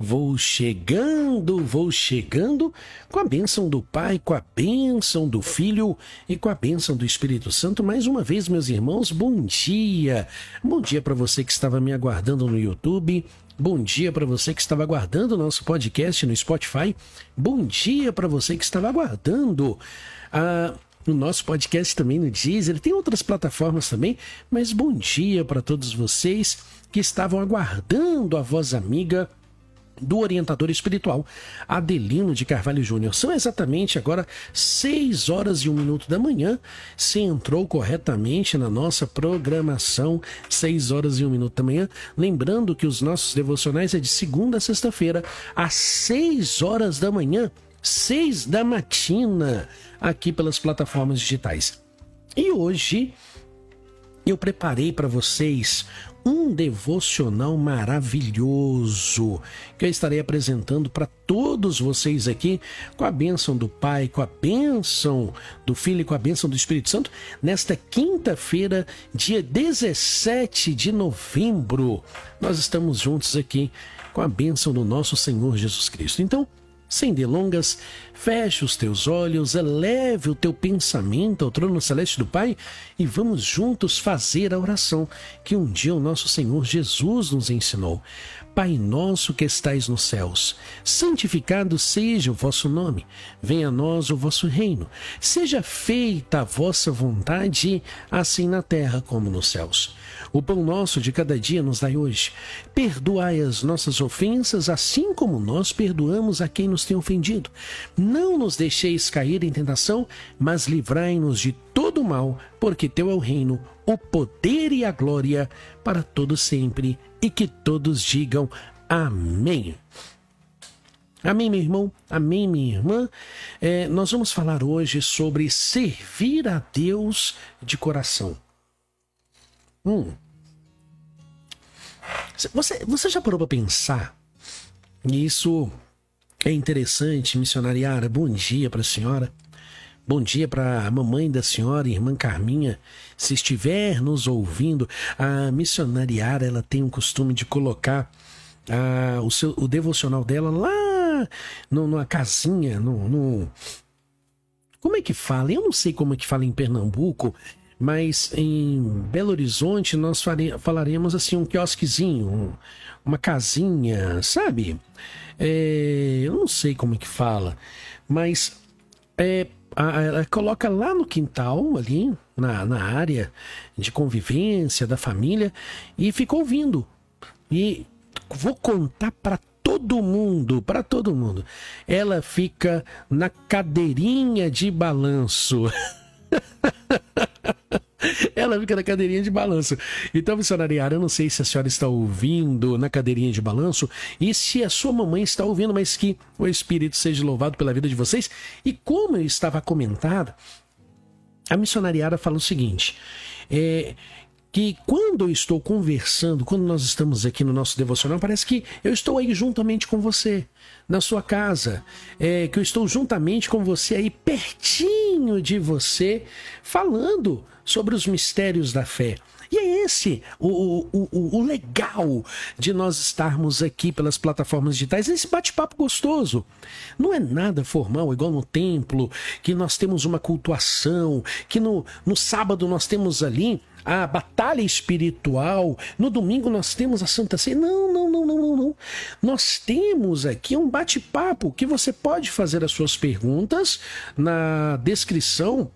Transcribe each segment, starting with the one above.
Vou chegando, vou chegando com a bênção do Pai, com a bênção do Filho e com a bênção do Espírito Santo. Mais uma vez, meus irmãos, bom dia. Bom dia para você que estava me aguardando no YouTube. Bom dia para você que estava aguardando o nosso podcast no Spotify. Bom dia para você que estava aguardando a o nosso podcast também no Deezer, tem outras plataformas também, mas bom dia para todos vocês que estavam aguardando a voz amiga do orientador espiritual Adelino de Carvalho Júnior. São exatamente agora 6 horas e 1 minuto da manhã. Se entrou corretamente na nossa programação, 6 horas e 1 minuto da manhã. Lembrando que os nossos devocionais é de segunda a sexta-feira, às 6 horas da manhã, 6 da matina, aqui pelas plataformas digitais. E hoje eu preparei para vocês um devocional maravilhoso que eu estarei apresentando para todos vocês aqui com a bênção do Pai, com a bênção do Filho e com a bênção do Espírito Santo nesta quinta-feira, dia 17 de novembro. Nós estamos juntos aqui com a bênção do nosso Senhor Jesus Cristo. Então, sem delongas, feche os teus olhos, eleve o teu pensamento ao trono celeste do Pai e vamos juntos fazer a oração que um dia o nosso Senhor Jesus nos ensinou. Pai nosso que estais nos céus, santificado seja o vosso nome, venha a nós o vosso reino, seja feita a vossa vontade, assim na terra como nos céus. O pão nosso de cada dia nos dai hoje. Perdoai as nossas ofensas, assim como nós perdoamos a quem nos tem ofendido. Não nos deixeis cair em tentação, mas livrai-nos de todo mal, porque teu é o reino, o poder e a glória para todos sempre, e que todos digam amém. Amém, meu irmão? Amém, minha irmã? É, nós vamos falar hoje sobre servir a Deus de coração. Hum. Você, você já parou para pensar? E isso é interessante, missionariara. Bom dia para a senhora. Bom dia para a mamãe da senhora, irmã Carminha. Se estiver nos ouvindo, a missionariara ela tem o costume de colocar ah, o, seu, o devocional dela lá no, numa casinha, no, no, Como é que fala? Eu não sei como é que fala em Pernambuco, mas em Belo Horizonte nós falaremos assim um quiosquezinho, um, uma casinha, sabe? É, eu não sei como é que fala, mas é, a, a, coloca lá no quintal, ali na, na área de convivência da família e fica ouvindo. E vou contar para todo mundo, para todo mundo. Ela fica na cadeirinha de balanço. Ela fica na cadeirinha de balanço. Então, missionariara, eu não sei se a senhora está ouvindo na cadeirinha de balanço e se a sua mamãe está ouvindo, mas que o Espírito seja louvado pela vida de vocês. E como eu estava a comentar, a missionariara fala o seguinte: é, que quando eu estou conversando, quando nós estamos aqui no nosso devocional, parece que eu estou aí juntamente com você, na sua casa, é, que eu estou juntamente com você aí, pertinho de você, falando sobre os mistérios da fé. E é esse o, o, o, legal de nós estarmos aqui pelas plataformas digitais, esse bate-papo gostoso. Não é nada formal, igual no templo, que nós temos uma cultuação, que no, no sábado nós temos ali a batalha espiritual, no domingo nós temos a Santa Ceia. Não, não, não, não, não, não. Nós temos aqui um bate-papo que você pode fazer as suas perguntas na descrição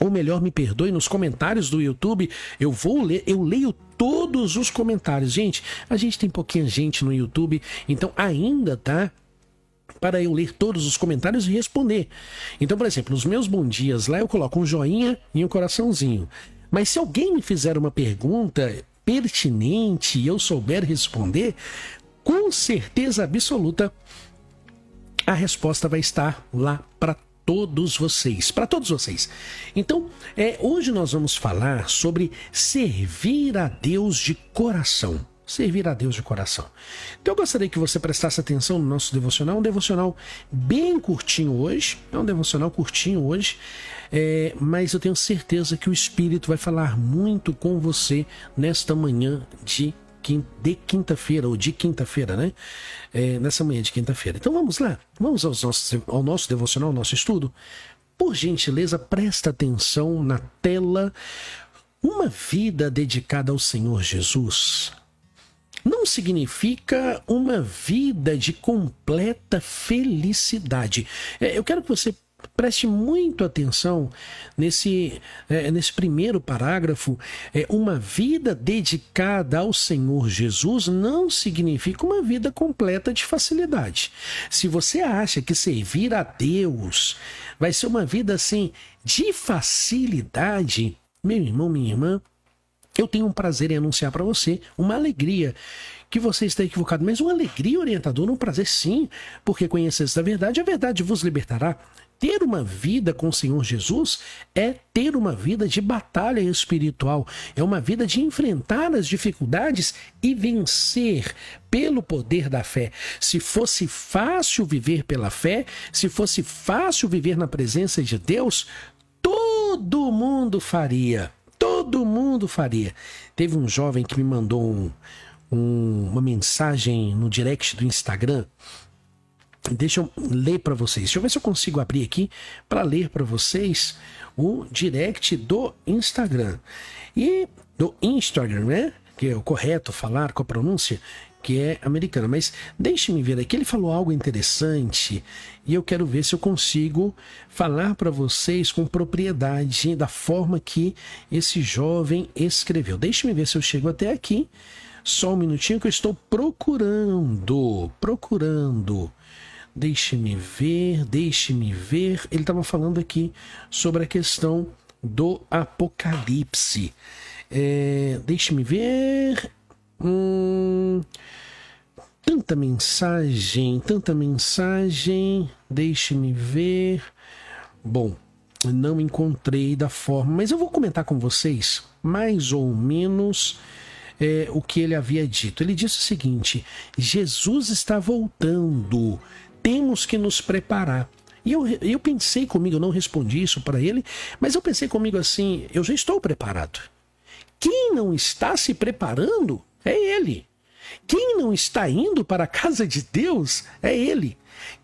ou melhor, me perdoe, nos comentários do YouTube, eu vou ler, eu leio todos os comentários. Gente, a gente tem pouquinha gente no YouTube, então ainda tá para eu ler todos os comentários e responder. Então, por exemplo, nos meus bom dias lá eu coloco um joinha e um coraçãozinho. Mas se alguém me fizer uma pergunta pertinente e eu souber responder, com certeza absoluta a resposta vai estar lá para todos vocês, para todos vocês. Então, é, hoje nós vamos falar sobre servir a Deus de coração. Servir a Deus de coração. Então eu gostaria que você prestasse atenção no nosso devocional, um devocional bem curtinho hoje, é um devocional curtinho hoje, é, mas eu tenho certeza que o Espírito vai falar muito com você nesta manhã de de quinta-feira, ou de quinta-feira, né? É, nessa manhã de quinta-feira. Então vamos lá, vamos aos nossos, ao nosso devocional, ao nosso estudo. Por gentileza, presta atenção na tela. Uma vida dedicada ao Senhor Jesus não significa uma vida de completa felicidade. É, eu quero que você preste muito atenção nesse, é, nesse primeiro parágrafo. É, uma vida dedicada ao Senhor Jesus não significa uma vida completa de facilidade. Se você acha que servir a Deus vai ser uma vida assim de facilidade, meu irmão, minha irmã, eu tenho um prazer em anunciar para você uma alegria que você está equivocado, mas uma alegria orientadora, um prazer sim, porque conheceis a verdade, a verdade vos libertará. Ter uma vida com o Senhor Jesus é ter uma vida de batalha espiritual, é uma vida de enfrentar as dificuldades e vencer pelo poder da fé. Se fosse fácil viver pela fé, se fosse fácil viver na presença de Deus, todo mundo faria. Todo mundo faria. Teve um jovem que me mandou um, um, uma mensagem no direct do Instagram Deixa eu ler para vocês. Deixa eu ver se eu consigo abrir aqui para ler para vocês o direct do Instagram. E do Instagram, né? Que é o correto falar com a pronúncia que é americana. Mas deixe-me ver aqui. Ele falou algo interessante e eu quero ver se eu consigo falar para vocês com propriedade da forma que esse jovem escreveu. Deixe-me ver se eu chego até aqui. Só um minutinho que eu estou procurando, procurando Deixe-me ver, deixe-me ver. Ele estava falando aqui sobre a questão do Apocalipse. É, deixe-me ver. Hum, tanta mensagem, tanta mensagem. Deixe-me ver. Bom, não encontrei da forma, mas eu vou comentar com vocês mais ou menos é, o que ele havia dito. Ele disse o seguinte: Jesus está voltando temos que nos preparar. E eu, eu pensei comigo, eu não respondi isso para ele, mas eu pensei comigo assim: eu já estou preparado. Quem não está se preparando é ele. Quem não está indo para a casa de Deus é ele.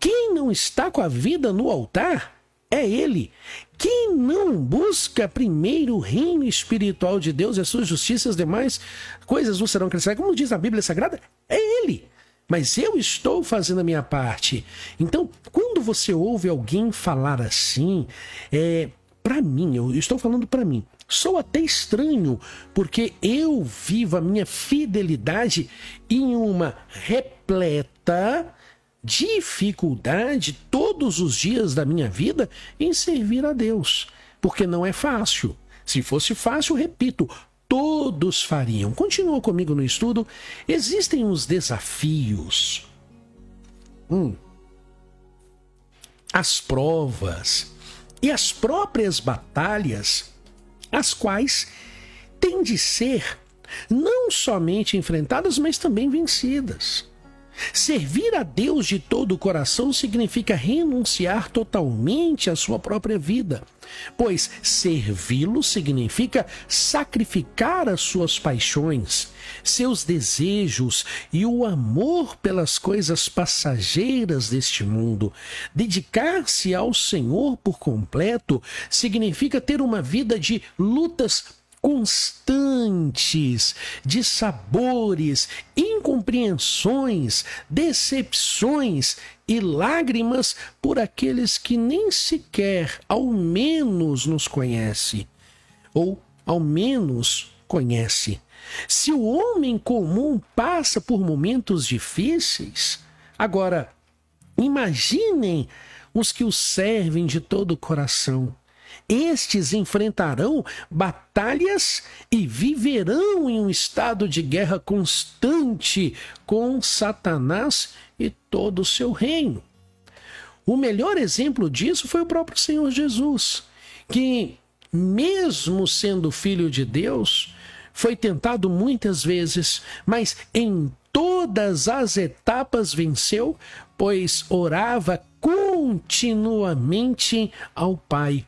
Quem não está com a vida no altar é ele. Quem não busca primeiro o reino espiritual de Deus e as suas justiças, as demais coisas não serão acrescentadas, como diz a Bíblia Sagrada, é ele mas eu estou fazendo a minha parte. Então, quando você ouve alguém falar assim, é para mim, eu estou falando para mim. Sou até estranho, porque eu vivo a minha fidelidade em uma repleta dificuldade todos os dias da minha vida em servir a Deus, porque não é fácil. Se fosse fácil, repito, todos fariam. Continua comigo no estudo. Existem os desafios, hum, as provas e as próprias batalhas, as quais têm de ser não somente enfrentadas, mas também vencidas. Servir a Deus de todo o coração significa renunciar totalmente à sua própria vida, pois servi-lo significa sacrificar as suas paixões, seus desejos e o amor pelas coisas passageiras deste mundo. Dedicar-se ao Senhor por completo significa ter uma vida de lutas constantes de sabores, incompreensões, decepções e lágrimas por aqueles que nem sequer ao menos nos conhece ou ao menos conhece. Se o homem comum passa por momentos difíceis, agora imaginem os que o servem de todo o coração estes enfrentarão batalhas e viverão em um estado de guerra constante com Satanás e todo o seu reino. O melhor exemplo disso foi o próprio Senhor Jesus, que, mesmo sendo filho de Deus, foi tentado muitas vezes, mas em todas as etapas venceu, pois orava continuamente ao Pai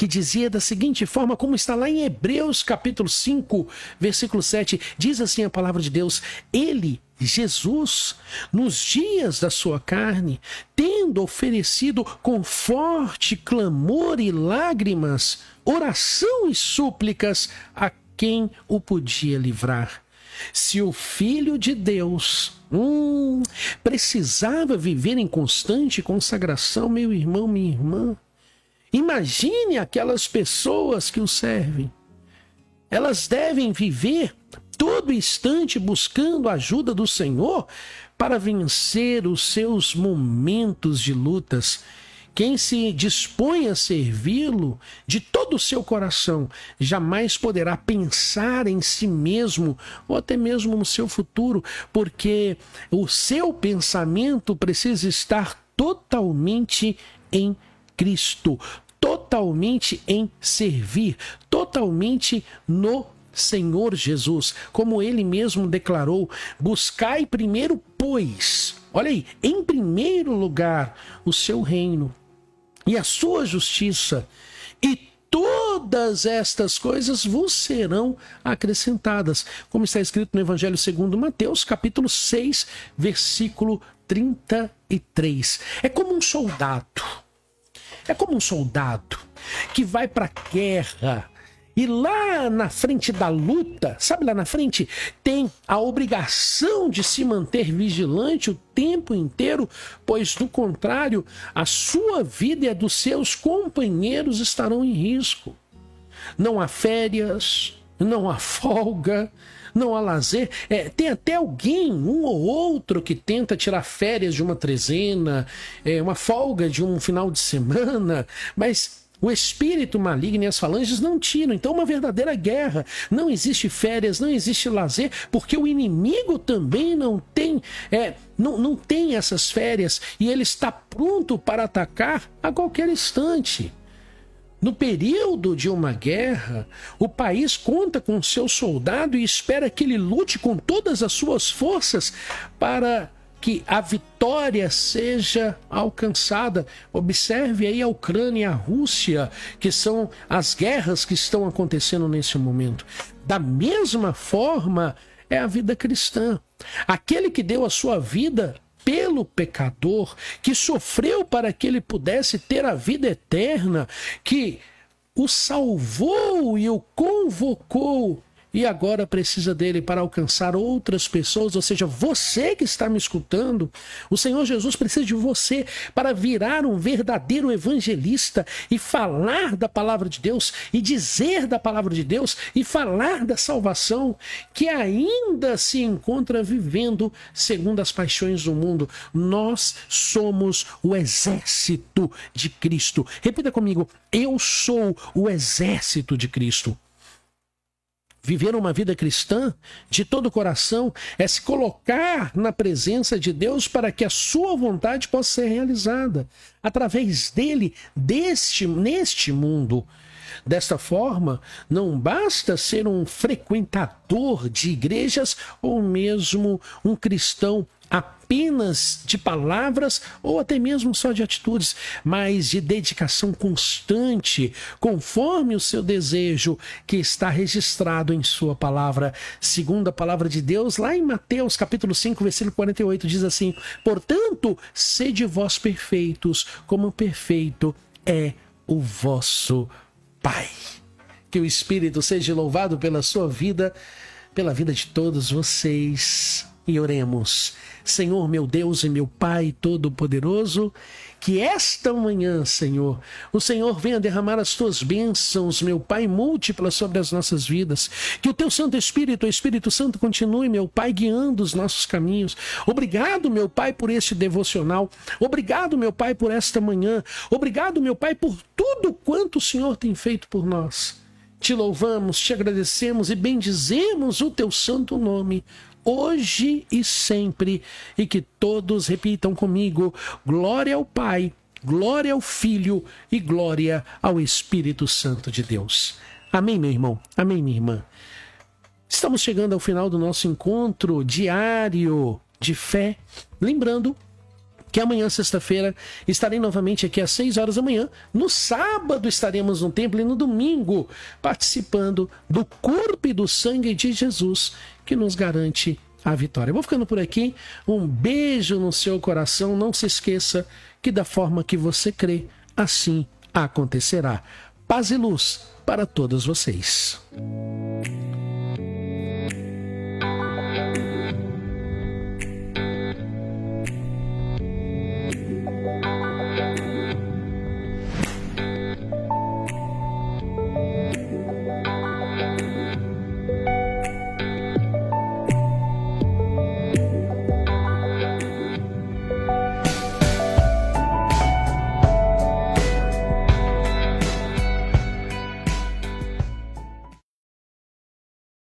que dizia da seguinte forma, como está lá em Hebreus capítulo 5, versículo 7, diz assim a palavra de Deus: Ele, Jesus, nos dias da sua carne, tendo oferecido com forte clamor e lágrimas, oração e súplicas a quem o podia livrar. Se o Filho de Deus hum, precisava viver em constante consagração, meu irmão, minha irmã, imagine aquelas pessoas que o servem. Elas devem viver todo instante buscando a ajuda do Senhor para vencer os seus momentos de lutas quem se dispõe a servi-lo de todo o seu coração jamais poderá pensar em si mesmo ou até mesmo no seu futuro, porque o seu pensamento precisa estar totalmente em Cristo, totalmente em servir, totalmente no Senhor Jesus, como ele mesmo declarou: buscai primeiro, pois, olha aí, em primeiro lugar, o seu reino e a sua justiça, e todas estas coisas vos serão acrescentadas, como está escrito no Evangelho segundo Mateus, capítulo 6, versículo 33. É como um soldado. É como um soldado que vai para a guerra e lá na frente da luta, sabe lá na frente, tem a obrigação de se manter vigilante o tempo inteiro, pois do contrário, a sua vida e a dos seus companheiros estarão em risco. Não há férias, não há folga, não há lazer. É, tem até alguém, um ou outro, que tenta tirar férias de uma trezena, é, uma folga de um final de semana, mas o espírito maligno e as falanges não tiram. Então, uma verdadeira guerra. Não existe férias, não existe lazer, porque o inimigo também não tem, é, não, não tem essas férias e ele está pronto para atacar a qualquer instante. No período de uma guerra, o país conta com seu soldado e espera que ele lute com todas as suas forças para que a vitória seja alcançada. Observe aí a Ucrânia e a Rússia, que são as guerras que estão acontecendo nesse momento. Da mesma forma é a vida cristã. Aquele que deu a sua vida pelo pecador, que sofreu para que ele pudesse ter a vida eterna, que o salvou e o convocou e agora precisa dele para alcançar outras pessoas, ou seja, você que está me escutando, o Senhor Jesus precisa de você para virar um verdadeiro evangelista e falar da palavra de Deus e dizer da palavra de Deus e falar da salvação que ainda se encontra vivendo segundo as paixões do mundo. Nós somos o exército de Cristo. Repita comigo: eu sou o exército de Cristo. Viver uma vida cristã de todo o coração é se colocar na presença de Deus para que a sua vontade possa ser realizada através dele, deste, neste mundo. Desta forma, não basta ser um frequentador de igrejas ou mesmo um cristão apenas de palavras ou até mesmo só de atitudes, mas de dedicação constante, conforme o seu desejo que está registrado em sua palavra. Segundo a palavra de Deus, lá em Mateus capítulo 5, versículo 48 diz assim: "Portanto, sede vós perfeitos, como perfeito é o vosso Pai." Que o Espírito seja louvado pela sua vida, pela vida de todos vocês. E oremos. Senhor, meu Deus e meu Pai Todo-Poderoso, que esta manhã, Senhor, o Senhor venha derramar as tuas bênçãos, meu Pai, múltiplas sobre as nossas vidas. Que o teu Santo Espírito, o Espírito Santo, continue, meu Pai, guiando os nossos caminhos. Obrigado, meu Pai, por este devocional. Obrigado, meu Pai, por esta manhã. Obrigado, meu Pai, por tudo quanto o Senhor tem feito por nós. Te louvamos, te agradecemos e bendizemos o teu santo nome hoje e sempre, e que todos repitam comigo: glória ao Pai, glória ao Filho e glória ao Espírito Santo de Deus. Amém, meu irmão. Amém, minha irmã. Estamos chegando ao final do nosso encontro diário de fé. Lembrando que amanhã, sexta-feira, estarei novamente aqui às 6 horas da manhã. No sábado estaremos no templo e no domingo participando do corpo e do sangue de Jesus, que nos garante a vitória. Vou ficando por aqui. Um beijo no seu coração. Não se esqueça que da forma que você crê, assim acontecerá. Paz e luz para todos vocês.